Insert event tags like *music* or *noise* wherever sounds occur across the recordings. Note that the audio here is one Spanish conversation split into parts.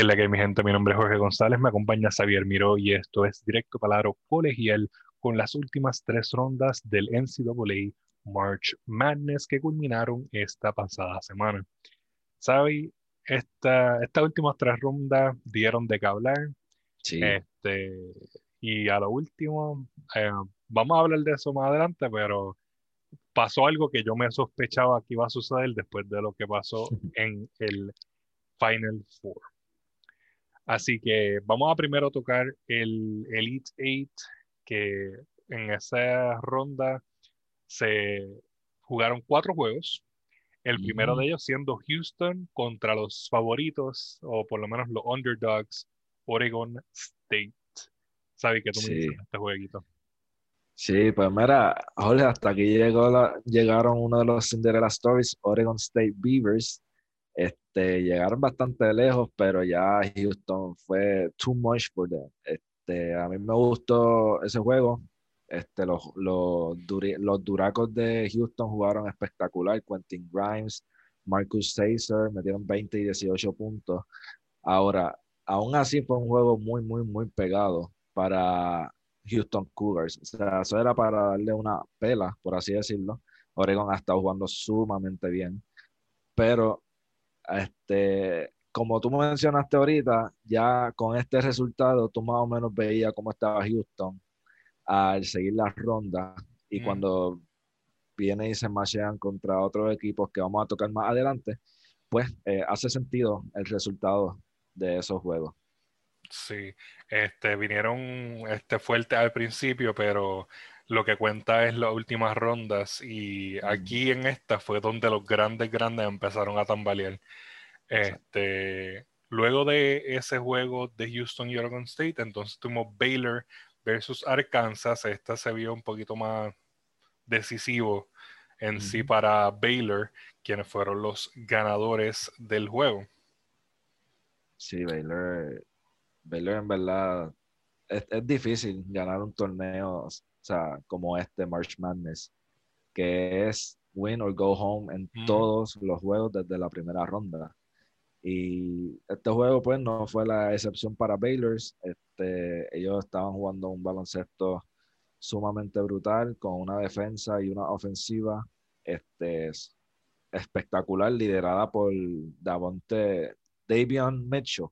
Que es la que mi gente, mi nombre es Jorge González, me acompaña Xavier Miró y esto es Directo Palaro Colegial con las últimas tres rondas del NCAA March Madness que culminaron esta pasada semana. Xavi, esta, estas últimas tres rondas dieron de qué hablar. Sí. Este, y a lo último, eh, vamos a hablar de eso más adelante, pero pasó algo que yo me sospechaba que iba a suceder después de lo que pasó *laughs* en el Final Four. Así que vamos a primero tocar el Elite Eight, que en esa ronda se jugaron cuatro juegos. El primero de ellos siendo Houston contra los favoritos, o por lo menos los underdogs, Oregon State. ¿Sabes que tú me dices este jueguito? Sí, pues mira, hasta aquí llegó la, llegaron uno de los Cinderella Stories, Oregon State Beavers. Este, llegaron bastante lejos, pero ya Houston fue too much for them. Este, a mí me gustó ese juego. Este, los, los, los Duracos de Houston jugaron espectacular. Quentin Grimes, Marcus Caesar metieron 20 y 18 puntos. Ahora, aún así fue un juego muy, muy, muy pegado para Houston Cougars. O sea, eso era para darle una pela, por así decirlo. Oregon ha estado jugando sumamente bien. Pero este, como tú mencionaste ahorita, ya con este resultado, tú más o menos veías cómo estaba Houston al seguir las rondas y mm. cuando viene y se machean contra otros equipos que vamos a tocar más adelante, pues eh, hace sentido el resultado de esos juegos. Sí, este, vinieron este, fuerte al principio, pero lo que cuenta es las últimas rondas y aquí en esta fue donde los grandes, grandes empezaron a tambalear. Este, luego de ese juego de Houston y Oregon State, entonces tuvimos Baylor versus Arkansas. Esta se vio un poquito más decisivo en sí para Baylor, quienes fueron los ganadores del juego. Sí, Baylor, Baylor en verdad es, es difícil ganar un torneo o sea, como este March Madness, que es win or go home en todos los juegos desde la primera ronda. Y este juego, pues, no fue la excepción para Baylors. Este, ellos estaban jugando un baloncesto sumamente brutal, con una defensa y una ofensiva este, espectacular, liderada por Davonte Davion Mitchell,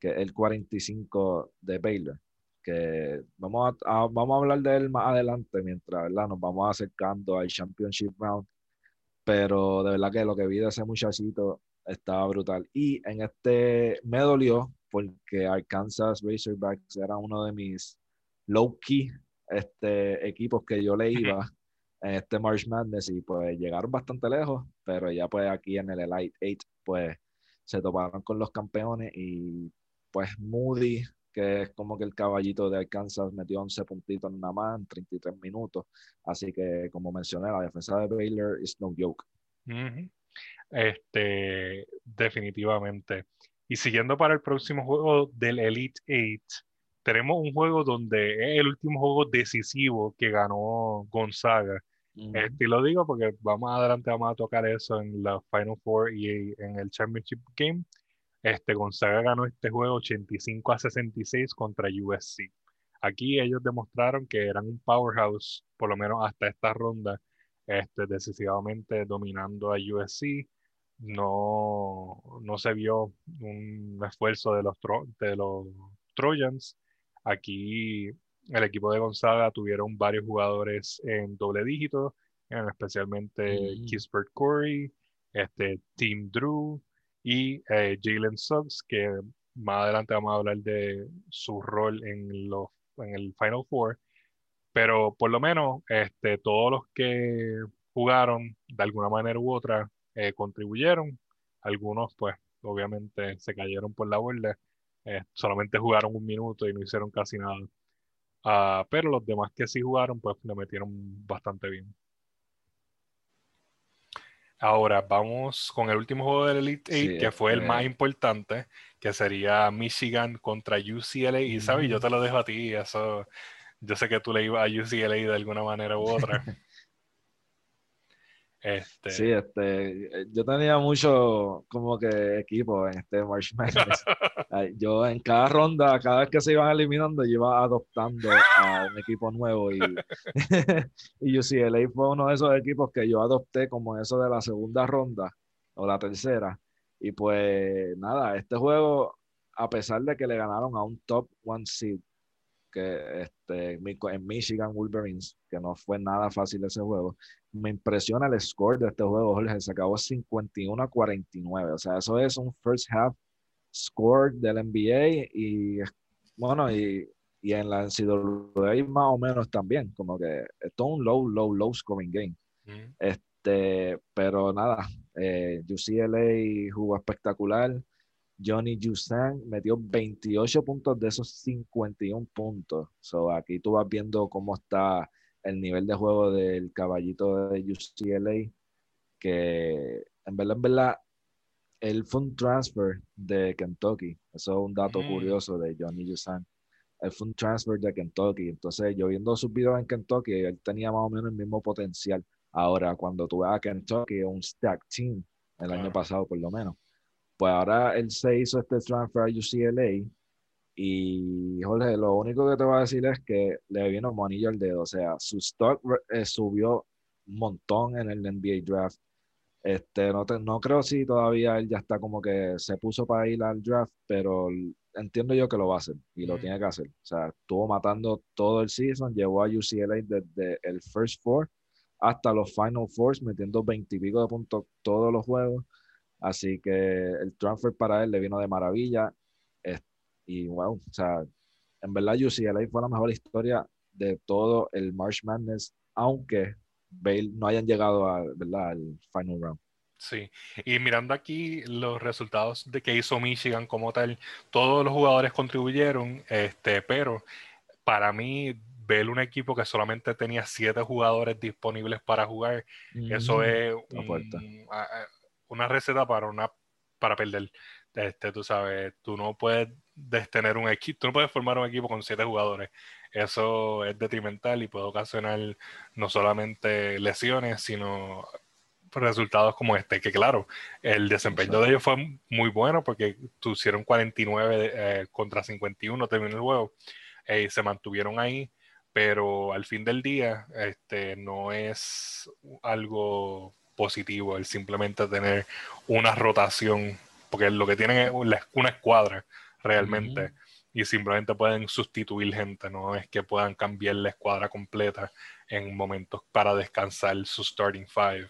que es el 45 de Baylor que vamos a, vamos a hablar de él más adelante mientras ¿verdad? nos vamos acercando al Championship Round. Pero de verdad que lo que vi de ese muchachito estaba brutal. Y en este me dolió porque Arkansas Razorbacks era uno de mis low-key este, equipos que yo le iba en este March Madness y pues llegaron bastante lejos, pero ya pues aquí en el Elite 8 pues se toparon con los campeones y pues Moody que es como que el caballito de Arkansas metió 11 puntitos en una más en 33 minutos. Así que, como mencioné, la defensa de Baylor es no joke. Este, definitivamente. Y siguiendo para el próximo juego del Elite Eight, tenemos un juego donde es el último juego decisivo que ganó Gonzaga. este, y lo digo porque vamos adelante, vamos a tocar eso en la Final Four y en el Championship Game. Este, Gonzaga ganó este juego 85 a 66 contra USC. Aquí ellos demostraron que eran un powerhouse, por lo menos hasta esta ronda, este, decisivamente dominando a USC. No, no se vio un esfuerzo de los, de los Trojans. Aquí el equipo de Gonzaga tuvieron varios jugadores en doble dígito, especialmente mm. Kispert Corey, este, Team Drew, y eh, Jalen Suggs, que más adelante vamos a hablar de su rol en, los, en el Final Four. Pero por lo menos este, todos los que jugaron de alguna manera u otra eh, contribuyeron. Algunos, pues, obviamente se cayeron por la borda. Eh, solamente jugaron un minuto y no hicieron casi nada. Ah, pero los demás que sí jugaron, pues le metieron bastante bien. Ahora vamos con el último juego del Elite Eight, que fue el más importante, que sería Michigan contra UCLA. Y sabes, yo te lo dejo a ti, eso. Yo sé que tú le ibas a UCLA de alguna manera u otra. *laughs* Este... Sí, este, yo tenía mucho como que equipo en este March *laughs* Madness. yo en cada ronda, cada vez que se iban eliminando, yo iba adoptando a un equipo nuevo y, *laughs* y UCLA fue uno de esos equipos que yo adopté como eso de la segunda ronda o la tercera. Y pues nada, este juego, a pesar de que le ganaron a un top one seed, que este, en Michigan Wolverines, que no fue nada fácil ese juego. Me impresiona el score de este juego, Jorge, se acabó 51 a 49, o sea, eso es un first half score del NBA y bueno, y, y en la NCAA más o menos también, como que es todo un low, low, low scoring game. Este, pero nada, eh, UCLA jugó espectacular. Johnny Jusan metió 28 puntos de esos 51 puntos. So, aquí tú vas viendo cómo está el nivel de juego del caballito de UCLA, que en verdad, en verdad, él fue un transfer de Kentucky. Eso es un dato mm. curioso de Johnny Jusan. Él fue un transfer de Kentucky. Entonces, yo viendo sus videos en Kentucky, él tenía más o menos el mismo potencial. Ahora, cuando tú ves a Kentucky, un stack team, el año pasado por lo menos pues ahora él se hizo este transfer a UCLA y, Jorge, lo único que te voy a decir es que le vino monillo al dedo. O sea, su stock eh, subió un montón en el NBA draft. Este, no, no creo si todavía él ya está como que se puso para ir al draft, pero entiendo yo que lo va a hacer y lo tiene que hacer. O sea, estuvo matando todo el season, llevó a UCLA desde el first four hasta los final fours, metiendo 20 y pico de puntos todos los juegos. Así que el transfer para él le vino de maravilla. y wow, o sea, en verdad UCLA fue la mejor historia de todo el March Madness, aunque Bale no hayan llegado a, ¿verdad? al final round. Sí, y mirando aquí los resultados de que hizo Michigan como tal, todos los jugadores contribuyeron, este, pero para mí ver un equipo que solamente tenía siete jugadores disponibles para jugar, eso mm, es un, una receta para una para perder. Este, tú sabes, tú no puedes tener un equipo, tú no puedes formar un equipo con siete jugadores. Eso es detrimental y puede ocasionar no solamente lesiones, sino resultados como este, que claro, el desempeño de ellos fue muy bueno porque tuvieron 49 eh, contra 51, terminó el juego, eh, y se mantuvieron ahí, pero al fin del día, este, no es algo positivo el simplemente tener una rotación, porque lo que tienen es una escuadra realmente. Y simplemente pueden sustituir gente, no es que puedan cambiar la escuadra completa en momentos para descansar su starting five.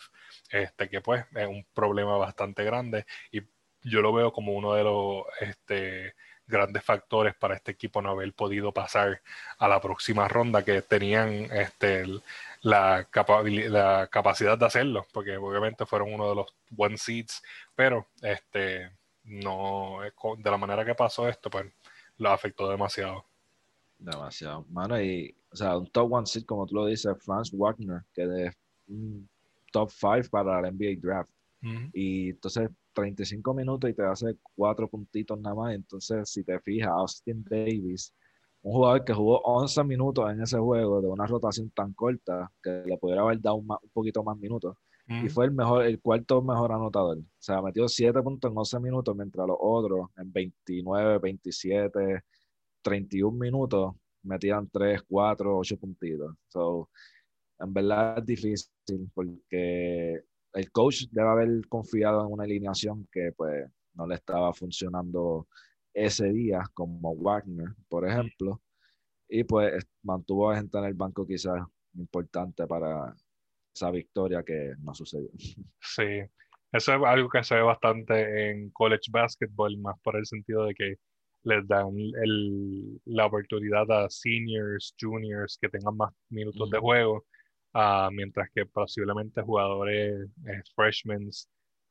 Este, que pues es un problema bastante grande. Y yo lo veo como uno de los este, grandes factores para este equipo no haber podido pasar a la próxima ronda que tenían este, la, la capacidad de hacerlo, porque obviamente fueron uno de los one seeds, pero este no de la manera que pasó esto, pues lo afectó demasiado. Demasiado. Mano, y o sea, un top one seed, como tú lo dices, Franz Wagner, que es un top five para el NBA draft. Y entonces 35 minutos y te hace cuatro puntitos nada más. Entonces, si te fijas, Austin Davis un jugador que jugó 11 minutos en ese juego de una rotación tan corta que le pudiera haber dado un, poquito más minutos. Y fue el mejor, el cuarto mejor anotador. O sea, metió 7 puntos en 11 minutos, mientras los otros en 29, 27, 31 minutos metían 3, 4, 8 puntitos. So, en verdad es difícil porque el coach debe haber confiado en una alineación que pues no le estaba funcionando ese día, como Wagner, por ejemplo, y pues mantuvo a gente en el banco quizás importante para esa victoria que no sucedió. *laughs* Sí, eso es algo que se ve bastante en college basketball, más por el sentido de que les dan el, la oportunidad a seniors, juniors que tengan más minutos de juego, uh, mientras que posiblemente jugadores eh, freshmen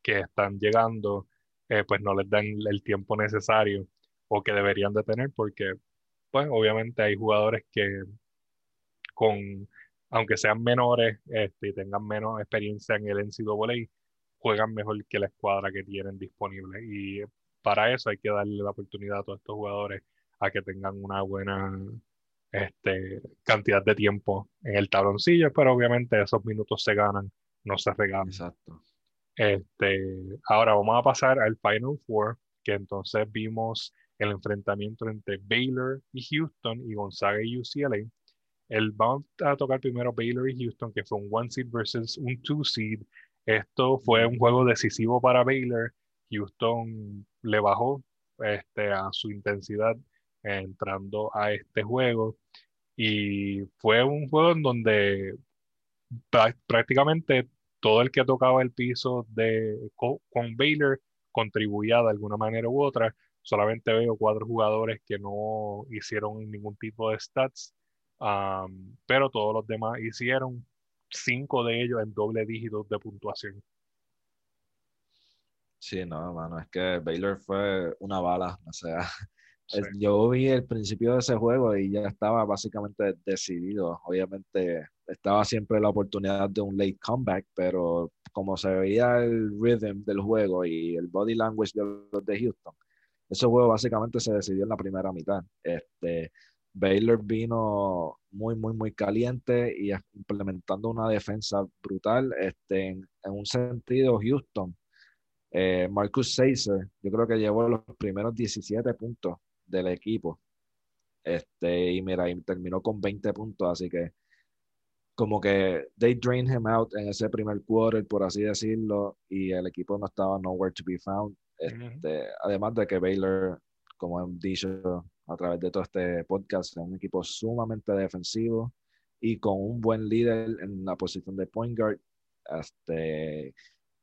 que están llegando eh, pues no les dan el tiempo necesario o que deberían de tener porque pues obviamente hay jugadores que con, aunque sean menores este, y tengan menos experiencia en el NCAA, juegan mejor que la escuadra que tienen disponible y para eso hay que darle la oportunidad a todos estos jugadores a que tengan una buena este, cantidad de tiempo en el tabloncillo, pero obviamente esos minutos se ganan no se regalan. Exacto. Este, ahora vamos a pasar al Final Four, que entonces vimos el enfrentamiento entre Baylor y Houston y Gonzaga y UCLA. El, vamos a tocar primero Baylor y Houston, que fue un one seed versus un two seed. Esto fue un juego decisivo para Baylor. Houston le bajó este, a su intensidad entrando a este juego. Y fue un juego en donde prácticamente todo el que tocaba el piso de, con, Baylor contribuía de alguna manera u otra. Solamente veo cuatro jugadores que no hicieron ningún tipo de stats, pero todos los demás hicieron cinco de ellos en doble dígito de puntuación. Sí, no, mano, es que Baylor fue una bala, o sea, yo vi el principio de ese juego y ya estaba básicamente decidido. Obviamente estaba siempre la oportunidad de un late comeback, pero como se veía el rhythm del juego y el body language de los de Houston, ese juego básicamente se decidió en la primera mitad. Este, Baylor vino muy, muy, muy caliente y implementando una defensa brutal. Este, en, un sentido, Houston, eh, Marcus Seiser, yo creo que llevó los primeros 17 puntos del equipo. Este, y mira, y terminó con 20 puntos, así que como que they drained him out en ese primer quarter, por así decirlo, y el equipo no estaba nowhere to be found. Este, Además de que Baylor, como han dicho a través de todo este podcast, es un equipo sumamente defensivo y con un buen líder en la posición de point guard, este,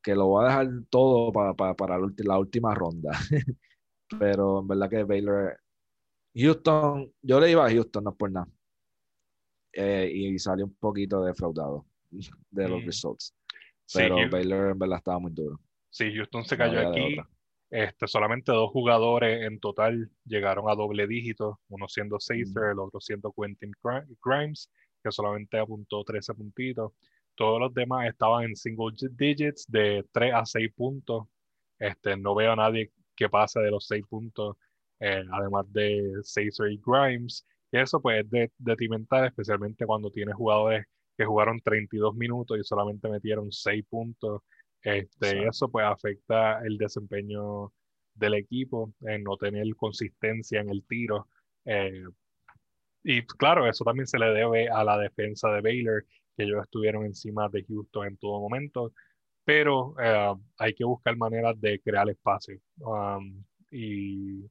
que lo va a dejar todo para, para, para la última ronda. *laughs* pero en verdad que Baylor, Houston, yo le iba a Houston, no por nada. Eh, y salió un poquito defraudado *laughs* de los mm. results. Pero Baylor en verdad estaba muy duro. Sí, Houston se cayó aquí. Este, solamente dos jugadores en total llegaron a doble dígito, uno siendo Sacer, el otro siendo Quentin Grimes, que solamente apuntó 13 puntitos. Todos los demás estaban en single digits de 3 a 6 puntos. Este, no veo a nadie que pase de los 6 puntos, eh, además de Caesar y Grimes. Y eso pues es detrimental, especialmente cuando tienes jugadores que jugaron 32 minutos y solamente metieron 6 puntos. Este, eso pues afecta el desempeño del equipo, en no tener consistencia en el tiro. Eh, y claro, eso también se le debe a la defensa de Baylor, que ellos estuvieron encima de Houston en todo momento pero eh, hay que buscar maneras de crear espacio. Um, y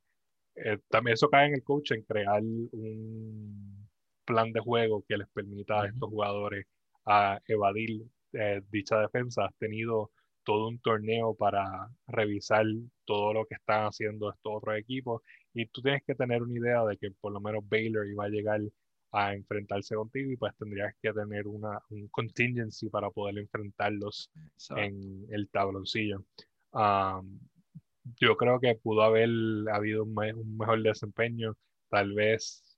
eh, también eso cae en el coach, en crear un plan de juego que les permita a estos jugadores a evadir eh, dicha defensa. Has tenido todo un torneo para revisar todo lo que están haciendo estos otros equipos y tú tienes que tener una idea de que por lo menos Baylor iba a llegar a enfrentarse contigo y pues tendrías que tener una, un contingency para poder enfrentarlos en el tabloncillo. yo creo que pudo haber habido un, mejor desempeño, tal vez,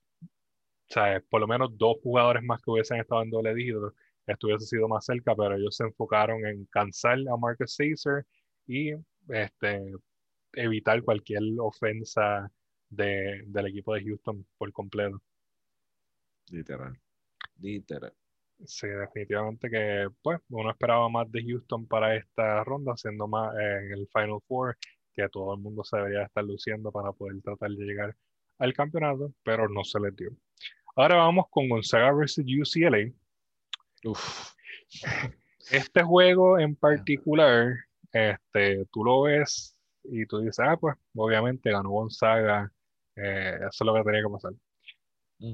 sea, por lo menos dos jugadores más que hubiesen estado en doble dígito, estuviese sido más cerca, pero ellos se enfocaron en cansar a Marcus Caesar y este, evitar cualquier ofensa de, del equipo de Houston por completo. Literal. Literal. Sí, definitivamente que pues uno esperaba más de Houston para esta ronda, siendo más en el Final Four, que todo el mundo se debería estar luciendo para poder tratar de llegar al campeonato, pero no se les dio. Ahora vamos con Gonzaga vs UCLA. Uf. *laughs* Este juego en particular, este, tú lo ves y tú dices, ah, pues obviamente ganó Gonzaga, eh, eso es lo que tenía que pasar.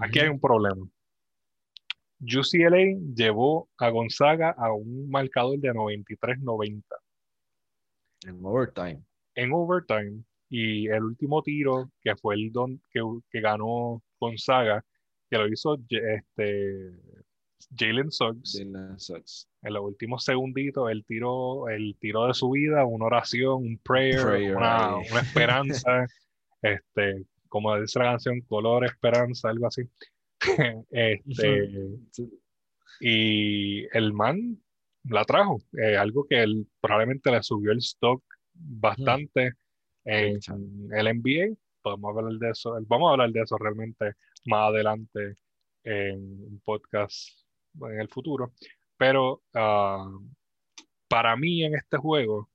Aquí hay un problema. UCLA llevó a Gonzaga a un marcador de 93-90. En overtime. En overtime. Y el último tiro, que fue el don que, que ganó Gonzaga, que lo hizo este, Jalen Suggs. En los últimos segunditos, el tiro, el tiro de su vida, una oración, un prayer, una, una, esperanza. *laughs* este, como dice la canción, color, esperanza, algo así. *laughs* este, y el man la trajo, eh, algo que él probablemente le subió el stock bastante en el NBA. Podemos hablar de eso, vamos a hablar de eso realmente más adelante en un podcast en el futuro. Pero uh, para mí en este juego,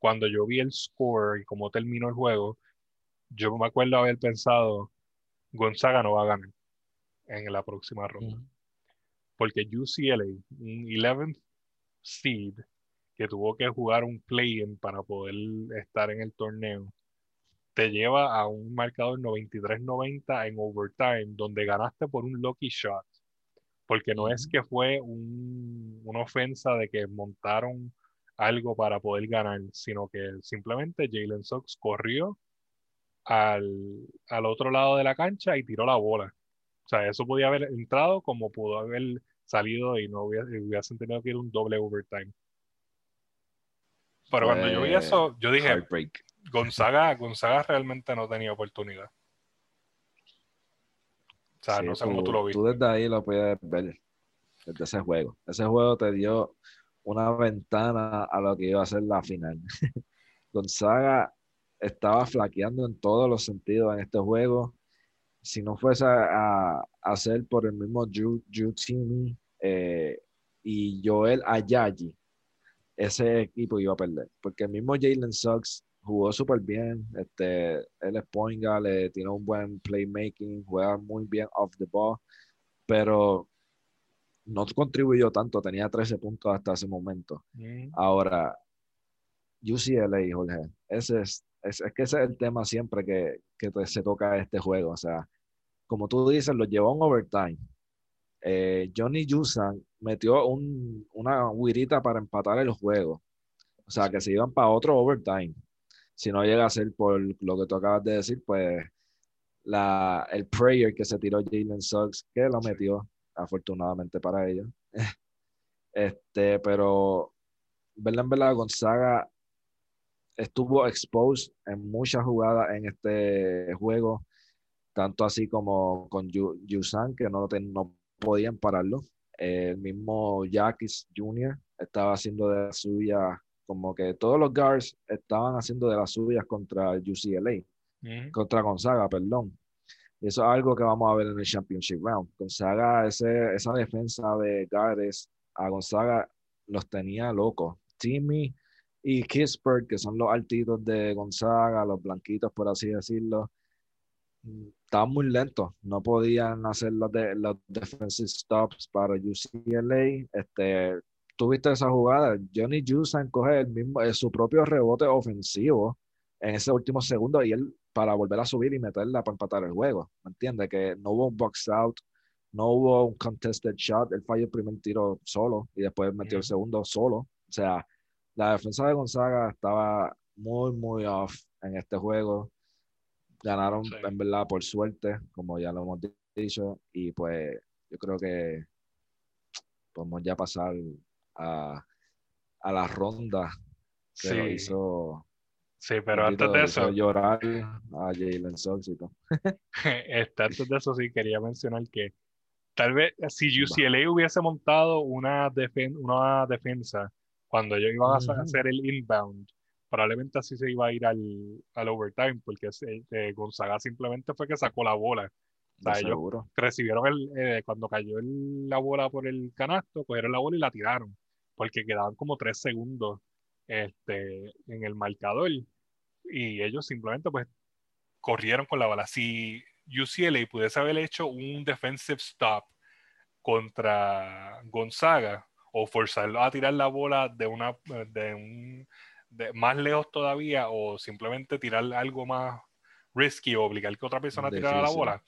cuando yo vi el score y cómo terminó el juego, yo me acuerdo haber pensado, Gonzaga no va a ganar en la próxima ronda. Porque UCLA, un 11th seed, que tuvo que jugar un play-in para poder estar en el torneo, te lleva a un marcador 93-90 en overtime, donde ganaste por un lucky shot. Porque no es que fue una ofensa de que montaron algo para poder ganar, sino que simplemente Jalen Sox corrió al, otro lado de la cancha y tiró la bola. O sea, eso podía haber entrado como pudo haber salido y no hubiesen tenido que ir un doble overtime. Pero cuando yo vi eso, yo dije, Gonzaga, Gonzaga realmente no tenía oportunidad. O sea, no sé cómo tú lo viste. Tú desde ahí lo puedes ver, desde ese juego. Ese juego te dio una ventana a lo que iba a ser la final. *laughs* Gonzaga estaba flaqueando en todos los sentidos en este juego. Si no fuese a, hacer por el mismo Ju, eh, y Joel Ayayi, ese equipo iba a perder. Porque el mismo Jalen Suggs jugó súper bien. Este, él es point le tiene un buen playmaking, juega muy bien off the ball, pero no contribuyó tanto, tenía 13 puntos hasta ese momento. Mm. Ahora, UCLA, Jorge, ese es, es, que ese es el tema siempre que, que se toca este juego. O sea, como tú dices, lo llevó en overtime. Eh, Johnny Yusan metió un, una huirita para empatar el juego. O sea, que se iban para otro overtime si no llega a ser por lo que tú acabas de decir, pues la, el prayer que se tiró Jalen Suggs, que lo metió, afortunadamente para ellos. *laughs* Este, pero, verdad, en verdad, Gonzaga estuvo exposed en muchas jugadas en este juego, tanto así como con Yusan, que no, no podían pararlo. El mismo Jackis Jr. estaba haciendo de la suya como que todos los guards estaban haciendo de las suyas contra UCLA, contra Gonzaga, perdón. Y eso es algo que vamos a ver en el Championship Round. Gonzaga, ese, esa defensa de guards a Gonzaga los tenía locos. Timmy y Kispert, que son los altitos de Gonzaga, los blanquitos, por así decirlo, estaban muy lentos. No podían hacer los, de, los defensive stops para UCLA. Este, tuviste esa jugada, Johnny Jusan coge el mismo, eh, su propio rebote ofensivo en ese último segundo y él para volver a subir y meterla para empatar el juego. ¿Me entiendes? Que no hubo un box out, no hubo un contested shot, él falló el primer tiro solo y después metió el segundo solo. O sea, la defensa de Gonzaga estaba muy, muy off en este juego. Ganaron en verdad por suerte, como ya lo hemos dicho, y pues yo creo que podemos ya pasar a, a la ronda que sí. hizo. Sí, pero antes de eso. llorar a Jalen Sox y todo. *laughs* Este, antes de eso, sí quería mencionar que tal vez si UCLA hubiese montado una, una defensa cuando ellos iban a hacer el inbound, probablemente así se iba a ir al, al overtime, porque eh, Gonzaga simplemente fue que sacó la bola. O sea, ellos recibieron el, eh, cuando cayó la bola por el canasto, cogieron la bola y la tiraron porque quedaban como tres segundos este, en el marcador y ellos simplemente pues corrieron con la bala. Si UCLA pudiese haber hecho un defensive stop contra Gonzaga o forzarlo a tirar la bola de una de un más lejos todavía o simplemente tirar algo más risky o obligar que otra persona a tirar la bola,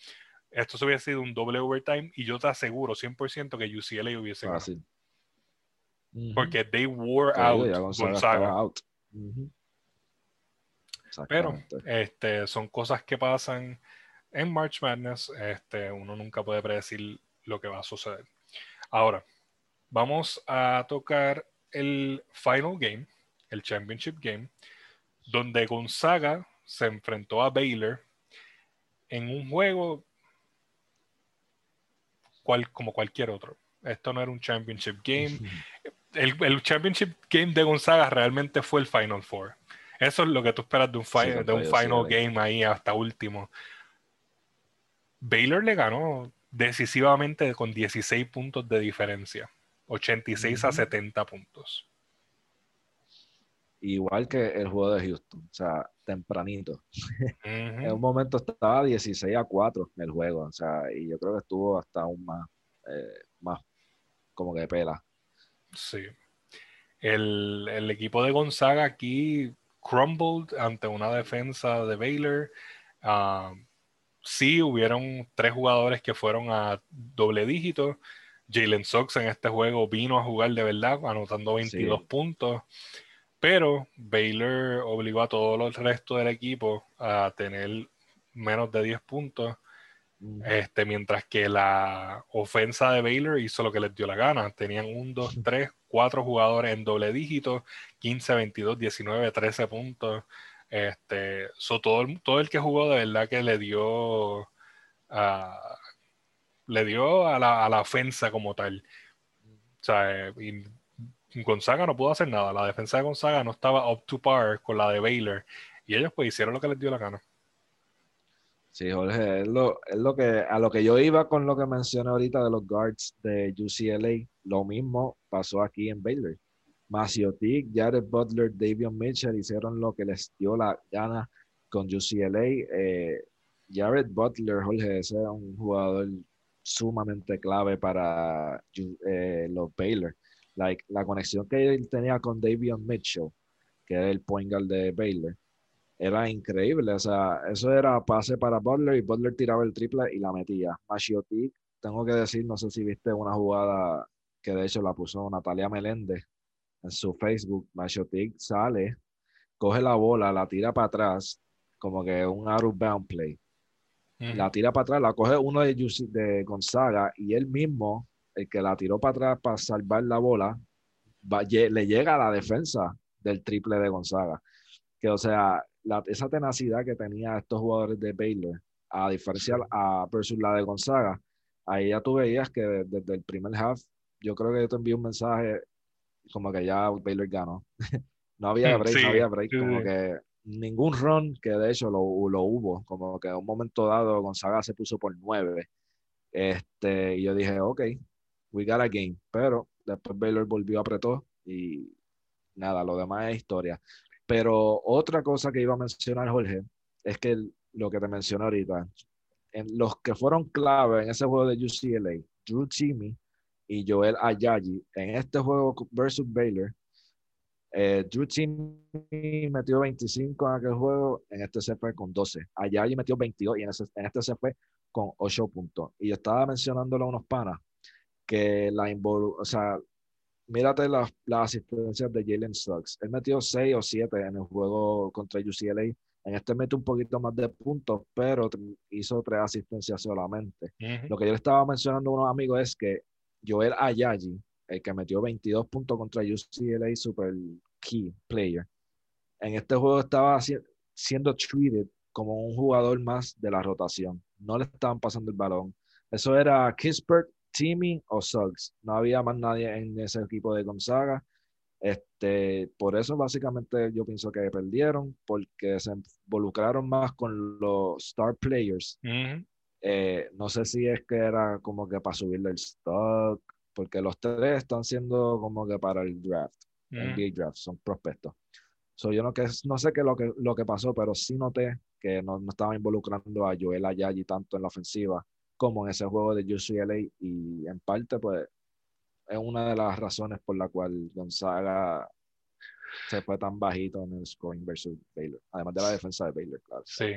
esto se hubiese sido un doble overtime y yo te aseguro 100% que UCLA hubiese ganado. Porque they wore out Gonzaga. Pero este, son cosas que pasan en March Madness. Este, uno nunca puede predecir lo que va a suceder. Ahora, vamos a tocar el final game, el championship game, donde Gonzaga se enfrentó a Baylor en un juego cual, como cualquier otro. Esto no era un championship game el, Championship Game de Gonzaga realmente fue el Final Four. Eso es lo que tú esperas de un, de un Final Game ahí hasta último. Baylor le ganó decisivamente con 16 puntos de diferencia, 86 a 70 puntos. igual que el juego de Houston, o sea, tempranito. *laughs* en un momento estaba 16 a 4 el juego, o sea, y yo creo que estuvo hasta aún más, eh, más como que pela. Sí. El, equipo de Gonzaga aquí crumbled ante una defensa de Baylor. Ah, sí, hubieron tres jugadores que fueron a doble dígito. Jalen Sox en este juego vino a jugar de verdad, anotando 22 puntos. Pero Baylor obligó a todo el resto del equipo a tener menos de 10 puntos. Este, mientras que la ofensa de Baylor hizo lo que les dio la gana. Tenían un, dos, *laughs* tres, cuatro jugadores en doble dígito, 15, 22, 19, 13 puntos. Este, todo, el, todo el que jugó de verdad que le dio a, le dio a la, a la ofensa como tal. O sea, Gonzaga no pudo hacer nada. La defensa de Gonzaga no estaba up to par con la de Baylor. Y ellos pues hicieron lo que les dio la gana. Sí, Jorge, es lo, es lo que, a lo que yo iba con lo que mencioné ahorita de los guards de UCLA. Lo mismo pasó aquí en Baylor. Maciotic, Jared Butler, Davion Mitchell hicieron lo que les dio la gana con UCLA. Eh, Jared Butler, Jorge, ese es un jugador sumamente clave para eh, los Baylor like, la conexión que él tenía con Davion Mitchell, que era el point guard de Baylor, era increíble. O sea, eso era pase para Butler y Butler tiraba el triple y la metía. Machiotic, tengo que decir, no sé si viste una jugada que de hecho la puso Natalia Meléndez en su Facebook. Machiotic sale, coge la bola, la tira para atrás, como que un out of bound play. La tira para atrás, la coge uno de, de Gonzaga y él mismo el que la tiró para atrás para salvar la bola, le llega a la defensa del triple de Gonzaga. Que, o sea, esa tenacidad que tenía estos jugadores de Baylor, a diferencia a, versus la de Gonzaga, ahí ya tú veías que desde el primer half, yo creo que yo te envié un mensaje como que ya Baylor ganó. *laughs* no había break, no había break, como que ningún run, que de hecho lo, lo, hubo, como que en un momento dado Gonzaga se puso por nueve. Este, y yo dije, ok, we got a game. Pero después Baylor volvió, apretó y nada, lo demás es historia. Pero otra cosa que iba a mencionar, Jorge, es que lo que te mencioné ahorita, en los que fueron clave en ese juego de UCLA, Drew Timmy y Joel Ayayi, en este juego versus Baylor, eh, Drew metió 25 en aquel juego, en este se fue con 12. Ayayi metió 22 y en, en este se fue con 8 puntos. Y yo estaba mencionándolo a unos panas que la involu o sea, mírate las, asistencias de Jalen Suggs. Él metió 6 o 7 en el juego contra UCLA. En este mete un poquito más de puntos, pero hizo tres asistencias solamente. Lo que yo le estaba mencionando a unos amigos es que Joel Ayayi, el que metió 22 puntos contra UCLA, super key player, en este juego estaba siendo treated como un jugador más de la rotación. No le estaban pasando el balón. Eso era Kispert Timmy o Suggs. No había más nadie en ese equipo de Gonzaga. Este, por eso básicamente yo pienso que perdieron, porque se involucraron más con los star players. Eh, no sé si es que era como que para subirle el stock, porque los tres están siendo como que para el draft, el draft, son prospectos. So, yo no, que, no sé qué lo que, lo que pasó, pero sí noté que no, no estaba involucrando a Joel Ayayi tanto en la ofensiva como en ese juego de UCLA y en parte pues es una de las razones por la cual Gonzaga se fue tan bajito en el scoring versus Baylor, además de la defensa de Baylor, claro. Sí,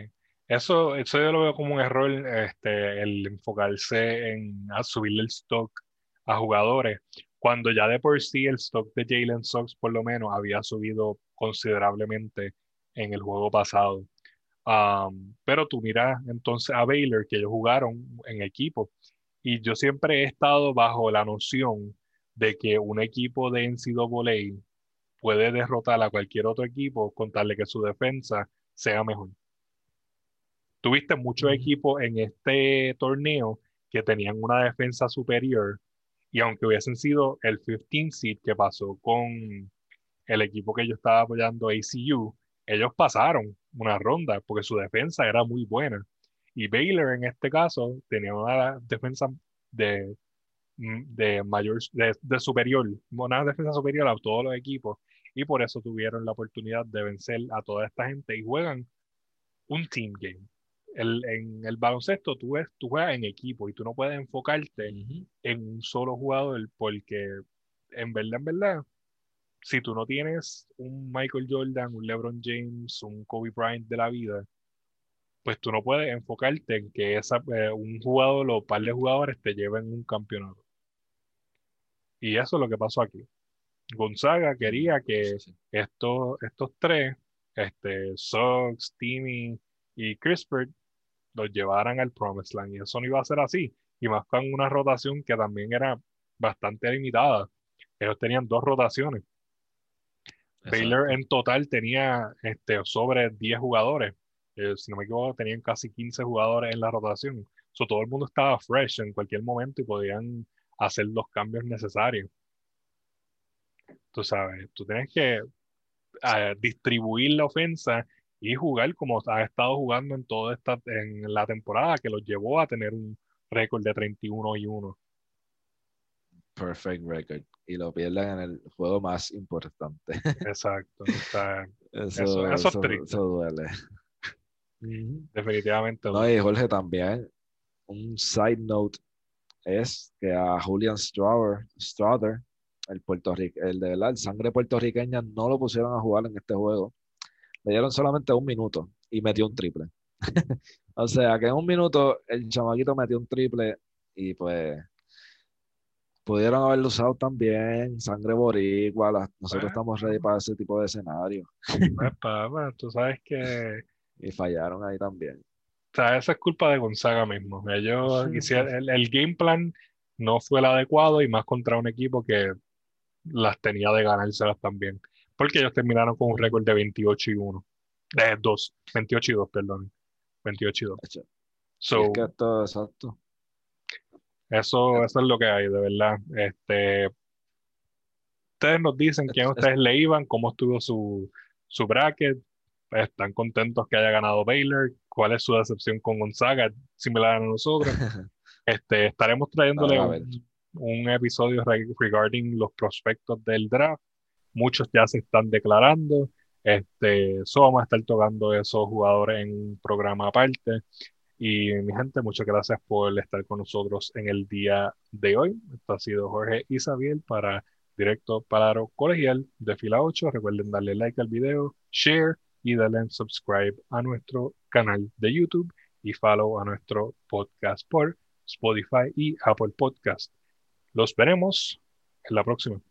eso, eso yo lo veo como un error, este, el enfocarse en a subirle el stock a jugadores, cuando ya de por sí el stock de Jalen Sox por lo menos había subido considerablemente en el juego pasado pero tú miras entonces a Baylor, que ellos jugaron en equipo, y yo siempre he estado bajo la noción de que un equipo de NCAA puede derrotar a cualquier otro equipo con tal de que su defensa sea mejor. Tuviste muchos equipos en este torneo que tenían una defensa superior y aunque hubiesen sido el 15 seed que pasó con el equipo que yo estaba apoyando ACU, ellos pasaron una ronda porque su defensa era muy buena. Y Baylor en este caso tenía una defensa de, mm, de mayor, de, superior, una defensa superior a todos los equipos. Y por eso tuvieron la oportunidad de vencer a toda esta gente y juegan un team game. El, en el baloncesto tú, tú juegas en equipo y tú no puedes enfocarte en un solo jugador porque en verdad, en verdad, si tú no tienes un Michael Jordan, un LeBron James, un Kobe Bryant de la vida, pues tú no puedes enfocarte en que esa, eh, un jugador o un par de jugadores te lleven un campeonato. Y eso es lo que pasó aquí. Gonzaga quería que Estos, estos tres, este, Suggs, Timmy y Crispert, los llevaran al Promised Land. Y eso no iba a ser así. Y más con una rotación que también era bastante limitada. Ellos tenían dos rotaciones. Baylor en total tenía este, sobre 10 jugadores. Eh, si no me equivoco, tenían casi 15 jugadores en la rotación. So, todo el mundo estaba fresh en cualquier momento y podían hacer los cambios necesarios. Tú sabes, tú tienes que ah, distribuir la ofensa y jugar como ha estado jugando en toda esta en la temporada que los llevó a tener un récord de 31 y 1. Perfect record. Y lo pierden en el juego más importante. *laughs* Exacto. eso, eso, eso, duele. Definitivamente. No, y Jorge también, un side note es que a Julian Strother, el, el de la sangre puertorriqueña, no lo pusieron a jugar en este juego. Le dieron solamente un minuto y metió un triple. *laughs* o sea que en un minuto el chamaquito metió un triple y pues pudieron haberlo usado también, sangre boricua, nosotros estamos ready para ese tipo de escenario. Pues, tú sabes que... *laughs* Y fallaron ahí también sea, esa es culpa de Gonzaga mismo. Ellos el, game plan no fue el adecuado y más contra un equipo que las tenía de ganárselas también. Porque ellos terminaron con un récord de 28 y 1. De 2, 28 y 2, perdón. 28 y 2. So, es que esto, exacto. Eso, eso es lo que hay, de verdad. Este, ustedes nos dicen quién ustedes le iban, cómo estuvo su, su bracket, están contentos que haya ganado Baylor, cuál es su decepción con Gonzaga, similar a nosotros. *laughs* este, estaremos trayéndole un, episodio regarding los prospectos del draft. Muchos ya se están declarando. Este, so vamos a estar tocando esos jugadores en un programa aparte. Y mi gente, muchas gracias por estar con nosotros en el día de hoy. Esto ha sido Jorge Isabel para Directo Palaro Colegial de Fila 8. Recuerden darle like al video, share y dale en subscribe a nuestro canal de YouTube y follow a nuestro podcast por Spotify y Apple Podcast. Los veremos en la próxima.